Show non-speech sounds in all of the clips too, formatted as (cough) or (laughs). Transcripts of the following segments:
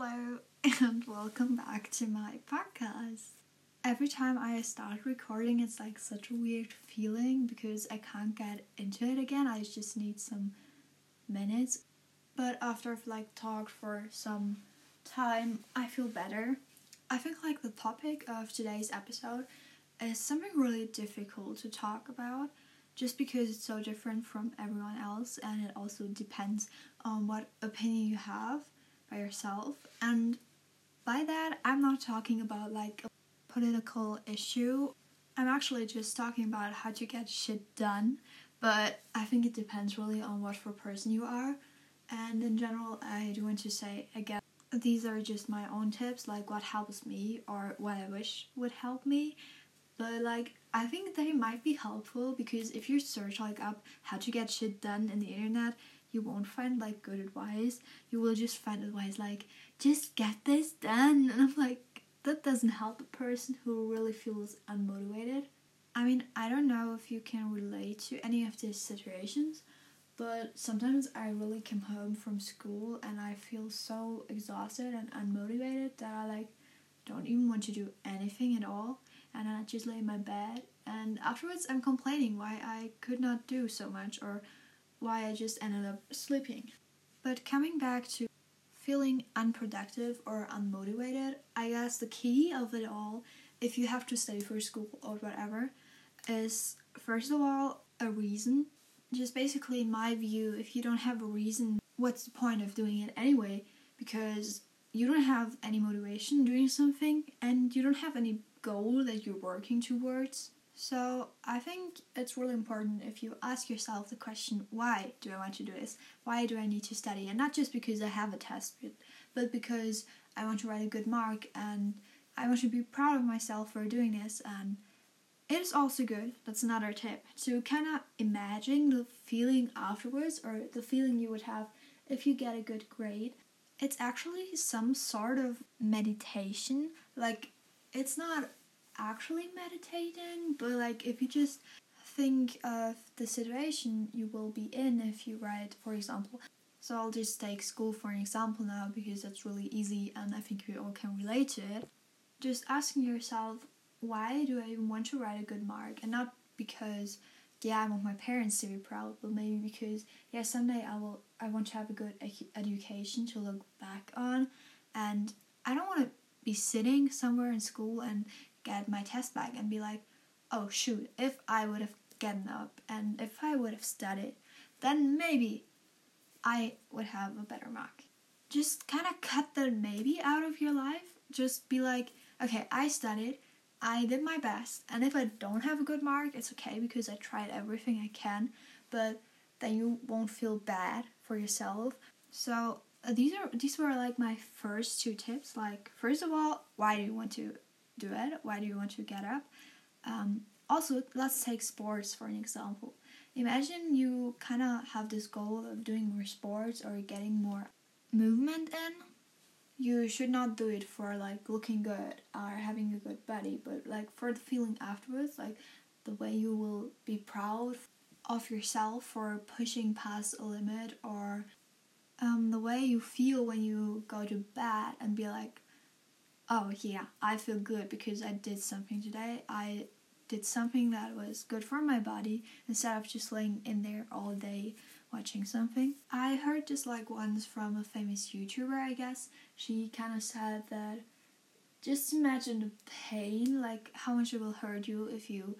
Hello, and welcome back to my podcast. Every time I start recording, it's like such a weird feeling because I can't get into it again. I just need some minutes. But after I've like talked for some time, I feel better. I think like the topic of today's episode is something really difficult to talk about just because it's so different from everyone else and it also depends on what opinion you have by yourself. And by that, I'm not talking about like a political issue. I'm actually just talking about how to get shit done. But I think it depends really on what for person you are. And in general, I do want to say again, these are just my own tips, like what helps me or what I wish would help me but like I think they might be helpful because if you search like up how to get shit done in the internet, you won't find like good advice. You will just find advice like just get this done, and I'm like that doesn't help a person who really feels unmotivated. I mean, I don't know if you can relate to any of these situations, but sometimes I really come home from school and I feel so exhausted and unmotivated that I like don't even want to do anything at all and I just lay in my bed. And afterwards, I'm complaining why I could not do so much or why I just ended up sleeping. But coming back to feeling unproductive or unmotivated, I guess the key of it all, if you have to study for school or whatever, is first of all a reason. Just basically, in my view, if you don't have a reason, what's the point of doing it anyway? Because you don't have any motivation doing something and you don't have any goal that you're working towards. So I think it's really important if you ask yourself the question, why do I want to do this? Why do I need to study? And not just because I have a test, but because I want to write a good mark and I want to be proud of myself for doing this. And it is also good, that's another tip, to kind of imagine the feeling afterwards or the feeling you would have if you get a good grade. It's actually some sort of meditation. Like, it's not actually meditating, but like if you just think of the situation you will be in if you write, for example. So I'll just take school for an example now because that's really easy and I think we all can relate to it. Just asking yourself, why do I even want to write a good mark? And not because yeah, I want my parents to be proud, but maybe because yeah, someday I will I want to have a good education to look back on and I don't want to be sitting somewhere in school and get my test back and be like, oh shoot, if I would have gotten up and if I would have studied, then maybe I would have a better mark. Just kind of cut the maybe out of your life. Just be like, okay, I studied, I did my best, and if I don't have a good mark, it's okay because I tried everything I can, but then you won't feel bad for yourself. So uh, these are these were like my first two tips. Like first of all, why do you want to do it? Why do you want to get up? Um, also, let's take sports for an example. Imagine you kind of have this goal of doing more sports or getting more movement in. You should not do it for like looking good or having a good body, but like for the feeling afterwards, like the way you will be proud of yourself for pushing past a limit or um, the way you feel when you go to bed and be like, oh yeah, I feel good because I did something today. I did something that was good for my body instead of just laying in there all day watching something. I heard just like once from a famous YouTuber, I guess. She kind of said that just imagine the pain, like how much it will hurt you if you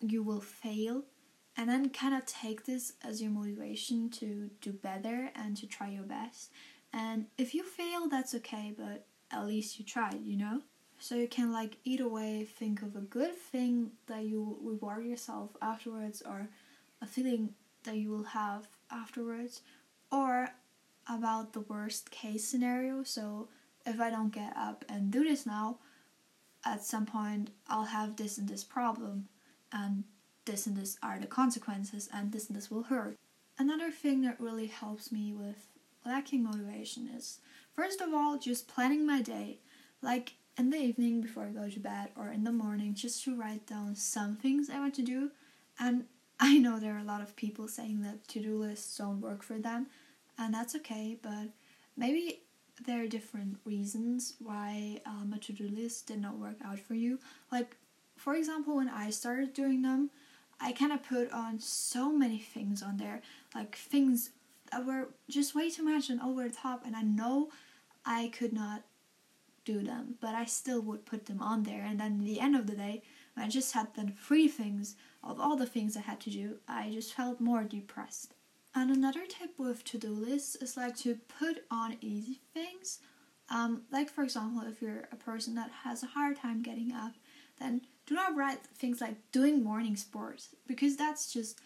you will fail, and then kind of take this as your motivation to do better and to try your best. And if you fail, that's okay, but at least you tried, you know? So you can like either way think of a good thing that you reward yourself afterwards or a feeling that you will have afterwards or about the worst case scenario. So if I don't get up and do this now, at some point I'll have this and this problem and this and this are the consequences and this and this will hurt. Another thing that really helps me with lacking motivation is First of all, just planning my day, like in the evening before I go to bed or in the morning, just to write down some things I want to do. And I know there are a lot of people saying that to do lists don't work for them, and that's okay, but maybe there are different reasons why um, a to-do list did not work out for you. Like, for example, when I started doing them, I kind of put on so many things on there, like things that were just way too much and over the top, and I know I could not do them, but I still would put them on there. And then at the end of the day, when I just had done three things of all the things I had to do, I just felt more depressed. And another tip with to do lists is like to put on easy things. Um, like, for example, if you're a person that has a hard time getting up, then do not write things like doing morning sports because that's just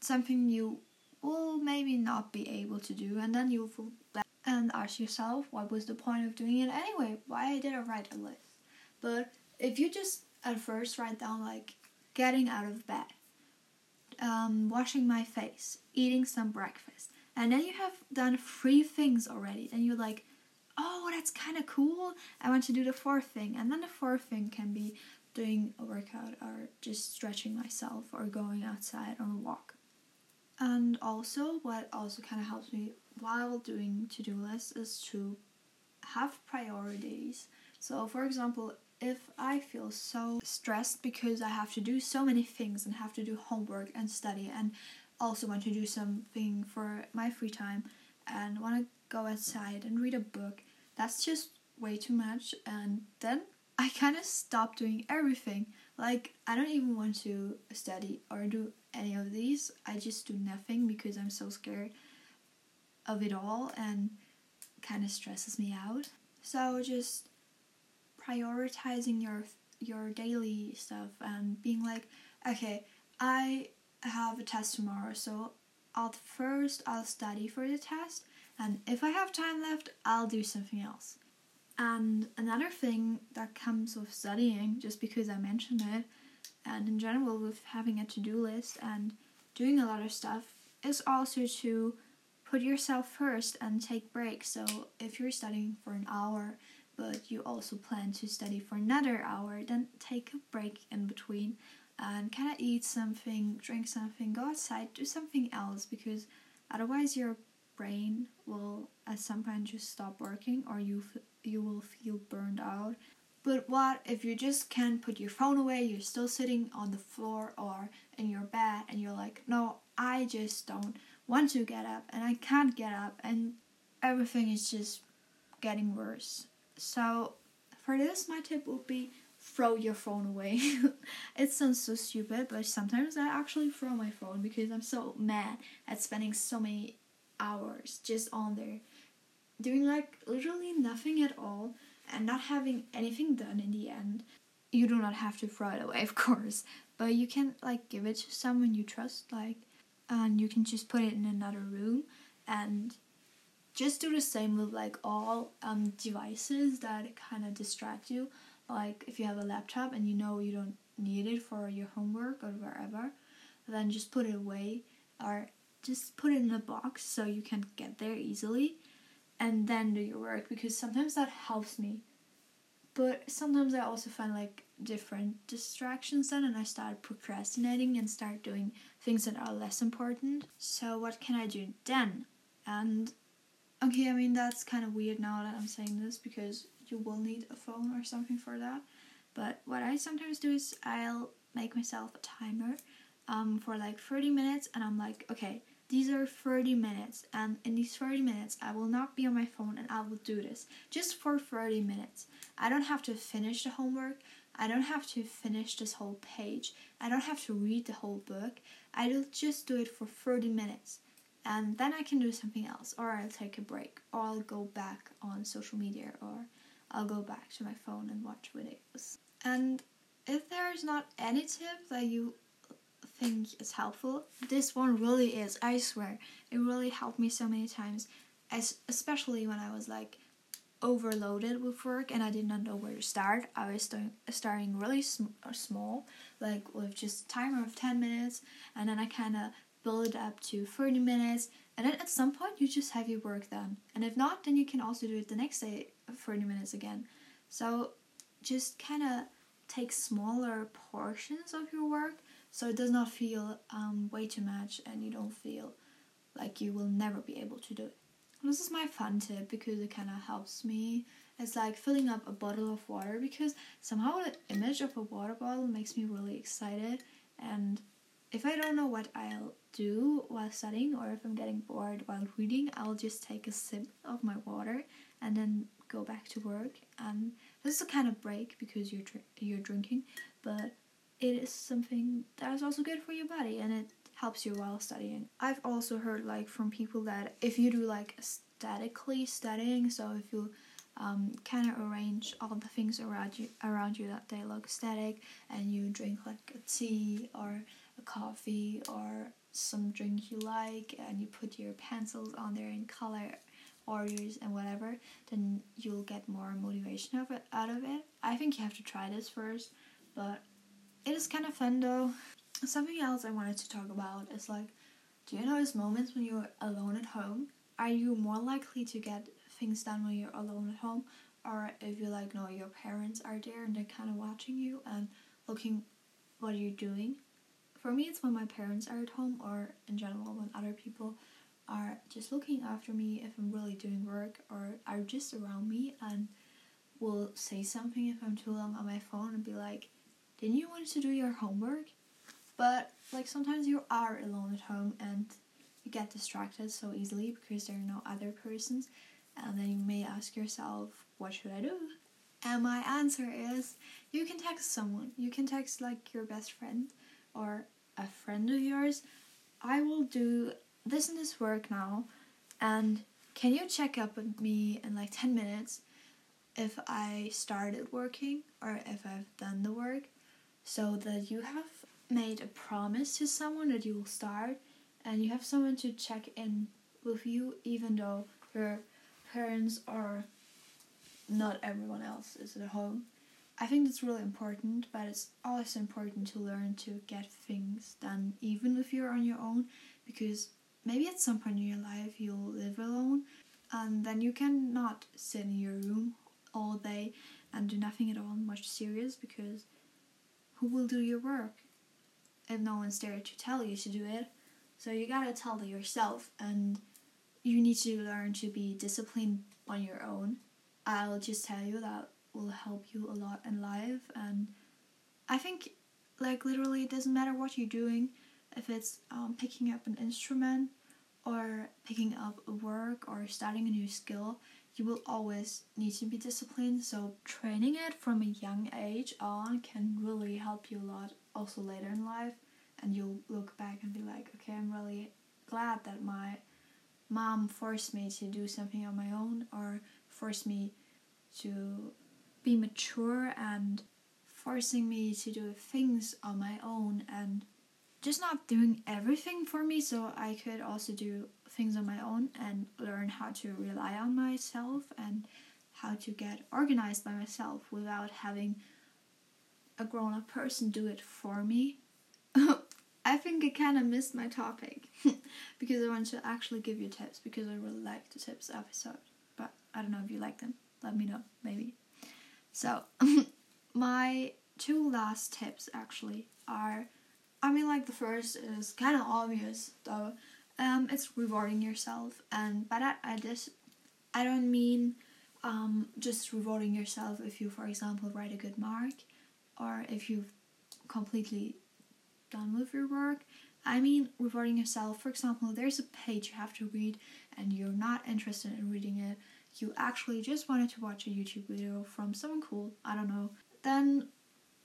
something you will maybe not be able to do, and then you'll feel bad and ask yourself, what was the point of doing it anyway? Why did I write a list? But if you just at first write down like getting out of bed, um, washing my face, eating some breakfast, and then you have done three things already, then you're like, oh, that's kind of cool. I want to do the fourth thing, and then the fourth thing can be doing a workout or just stretching myself or going outside on a walk. And also, what also kind of helps me while doing to do lists is to have priorities. So, for example, if I feel so stressed because I have to do so many things and have to do homework and study and also want to do something for my free time and want to go outside and read a book, that's just way too much. And then I kind of stop doing everything. Like, I don't even want to study or do any of these. I just do nothing because I'm so scared of it all and kind of stresses me out. So just prioritizing your your daily stuff and being like, okay, I have a test tomorrow, so I'll first I'll study for the test, and if I have time left, I'll do something else. And another thing that comes with studying, just because I mentioned it, and in general with having a to-do list and doing a lot of stuff, is also to put yourself first and take breaks. So if you're studying for an hour, but you also plan to study for another hour, then take a break in between and kind of eat something, drink something, go outside, do something else because otherwise your brain will at some point just stop working or you f- you will feel burned out. But what if you just can't put your phone away, you're still sitting on the floor or in your bed and you're like, "No, I just don't want to get up and I can't get up and everything is just getting worse." So, for this, my tip would be throw your phone away. (laughs) it sounds so stupid, but sometimes I actually throw my phone because I'm so mad at spending so many hours just on there doing like literally nothing at all and not having anything done in the end. You do not have to throw it away, (laughs) of course, but you can like give it to someone you trust, like, and you can just put it in another room and just do the same with like all um, devices that kind of distract you. Like if you have a laptop and you know you don't need it for your homework or wherever, then just put it away or just put it in a box so you can get there easily and then do your work because sometimes that helps me. But sometimes I also find like different distractions then and I start procrastinating and start doing things that are less important. So what can I do then? And Okay, I mean that's kind of weird now that I'm saying this because you will need a phone or something for that. But what I sometimes do is I'll make myself a timer um, for like 30 minutes and I'm like, okay, these are 30 minutes and in these 30 minutes I will not be on my phone and I will do this just for 30 minutes. I don't have to finish the homework. I don't have to finish this whole page. I don't have to read the whole book. I'll just do it for 30 minutes and then I can do something else, or I'll take a break, or I'll go back on social media, or I'll go back to my phone and watch videos. And if there's not any tip that you think is helpful, this one really is. I swear, it really helped me so many times, as especially when I was like overloaded with work and I did not know where to start. I was starting, starting really sm- uh, small, like with just timer of 10 minutes, and then I kind of build it up to 30 minutes, and then at some point you just have your work done. And if not, then you can also do it the next day, uh, 30 minutes again. So just kind of take smaller portions of your work so it does not feel um, way too much and you don't feel like you will never be able to do it. this is my fun tip because it kind of helps me. It's like filling up a bottle of water because somehow the image of a water bottle makes me really excited. And if I don't know what I'll do while studying or if I'm getting bored while reading, I'll just take a sip of my water and then go back to work. And this is a kind of break because you're you're drinking, but it is something that is also good for your body and it helps you while studying. I've also heard like from people that if you do like statically studying, so if you um, kind of arrange all the things around you around you that they look static, and you drink like a tea or a coffee or some drink you like, and you put your pencils on there in color orders and whatever, then you'll get more motivation of it out of it. I think you have to try this first, but it is kind of fun though. Something else I wanted to talk about is like, do you notice moments when you're alone at home? Are you more likely to get things done when you're alone at home, or if you like know your parents are there and they're kind of watching you and looking what are you're doing? For me, it's when my parents are at home, or in general when other people are just looking after me if I'm really doing work, or are just around me and will say something if I'm too long on my phone and be like, didn't you want to do your homework? But like sometimes you are alone at home and you get distracted so easily because there are no other persons and then you may ask yourself, what should I do? And my answer is you can text someone. You can text like your best friend or a friend of yours. I will do this and this work now and can you check up with me in like 10 minutes if I started working or if I've done the work? So that you have made a promise to someone that you will start and you have someone to check in with you even though your parents or not everyone else is at home. I think that's really important, but it's also important to learn to get things done even if you're on your own because maybe at some point in your life you'll live alone and then you cannot sit in your room all day and do nothing at all much serious because who will do your work if no one's there to tell you to do it. So you gotta tell it yourself, and you need to learn to be disciplined on your own. I'll just tell you that will help you a lot in life, and I think, like, literally, it doesn't matter what you're doing, if it's um, picking up an instrument or picking up work or starting a new skill, you will always need to be disciplined. So training it from a young age on can really help you a lot also later in life and you'll look back and be like, okay, I'm really glad that my mom forced me to do something on my own or forced me to be mature and forcing me to do things on my own and just not doing everything for me so I could also do things on my own and learn how to rely on myself and how to get organized by myself without having a grown up person do it for me. (laughs) I think I kind of missed my topic (laughs) because I want to actually give you tips because I really like the tips episode. But I don't know if you like them. Let me know, maybe. So, (laughs) my two last tips actually are I mean, like, the first is kind of obvious though um, it's rewarding yourself, and by that I just I don't mean um, just rewarding yourself if you, for example, write a good mark, or if you've completely done with your work. I mean rewarding yourself. For example, there's a page you have to read, and you're not interested in reading it. You actually just wanted to watch a YouTube video from someone cool. I don't know. Then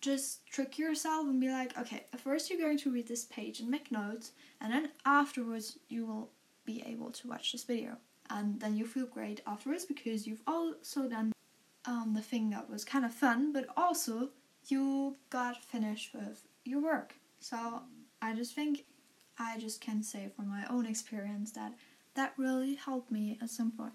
just trick yourself and be like, okay, first you're going to read this page and make notes, and then afterwards you will be able to watch this video. And then you feel great afterwards because you've also done um, the thing that was kind of fun, but also you got finished with your work. So I just think I just can say from my own experience that that really helped me at some point.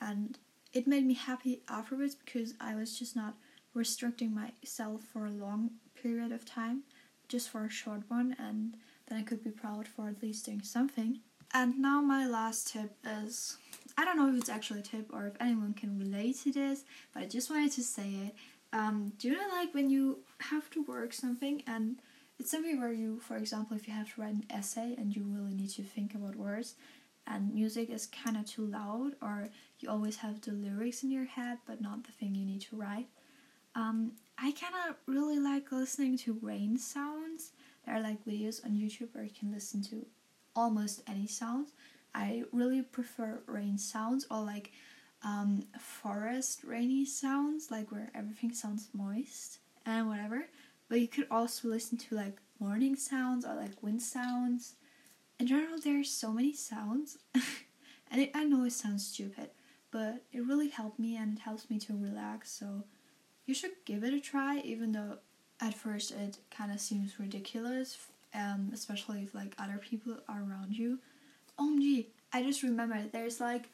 And it made me happy afterwards because I was just not restricting myself for a long period of time, just for a short one, and then I could be proud for at least doing something. And now, my last tip is I don't know if it's actually a tip or if anyone can relate to this, but I just wanted to say it. Um, do you know, like when you have to work something and it's something where you, for example, if you have to write an essay and you really need to think about words, and music is kind of too loud, or you always have the lyrics in your head but not the thing you need to write. Um, I kind of really like listening to rain sounds. There are like videos on YouTube where you can listen to almost any sounds. I really prefer rain sounds or like um, forest rainy sounds, like where everything sounds moist and whatever. But you could also listen to like morning sounds or like wind sounds. In general, there's so many sounds, (laughs) and it, I know it sounds stupid, but it really helped me and it helps me to relax. So you should give it a try, even though at first it kind of seems ridiculous, um, especially if like other people are around you. OMG, I just remember there's like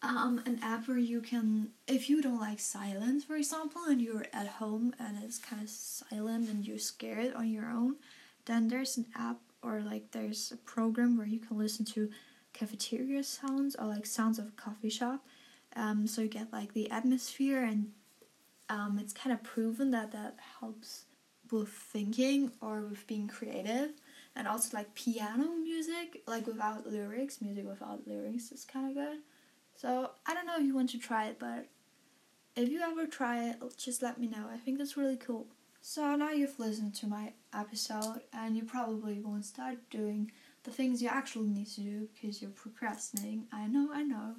um, an app where you can, if you don't like silence, for example, and you're at home and it's kind of silent and you're scared on your own, then there's an app or like there's a program where you can listen to cafeteria sounds or like sounds of a coffee shop. Um, so you get like the atmosphere and um, it's kind of proven that that helps with thinking or with being creative. And also like piano music like without lyrics music without lyrics is kind of good. So i don't know if you want to try it but if you ever try it just let me know. I think that's really cool. So now you've listened to my episode and you probably won't start doing the things you actually need to do because you're procrastinating. I know i know.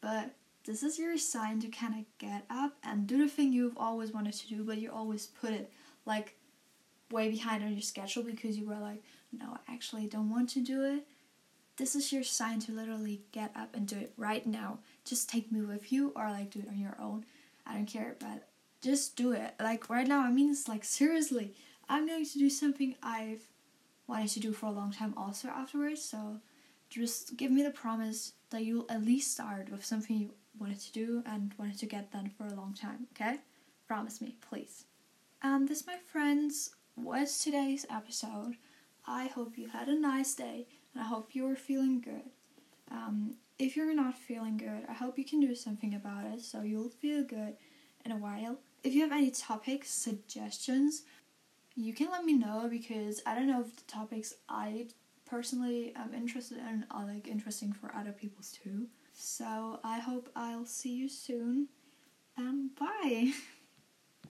But this is your sign to kind of get up and do the thing you've always wanted to do but you always put it like way behind on your schedule because you were like, no, I actually don't want to do it. This is your sign to literally get up and do it right now. Just take me with you or like do it on your own. I don't care, but just do it. Like right now, I mean, it's like seriously, I'm going to do something I've wanted to do for a long time also afterwards. So just give me the promise that you'll at least start with something you wanted to do and wanted to get done for a long time, okay? Promise me, please. And this, my friends, was today's episode. I hope you had a nice day and I hope you are feeling good. Um, if you're not feeling good, I hope you can do something about it so you'll feel good in a while. If you have any topics, suggestions, you can let me know because I don't know if the topics I personally am interested in are like interesting for other people too. So I hope I'll see you soon and bye. (laughs)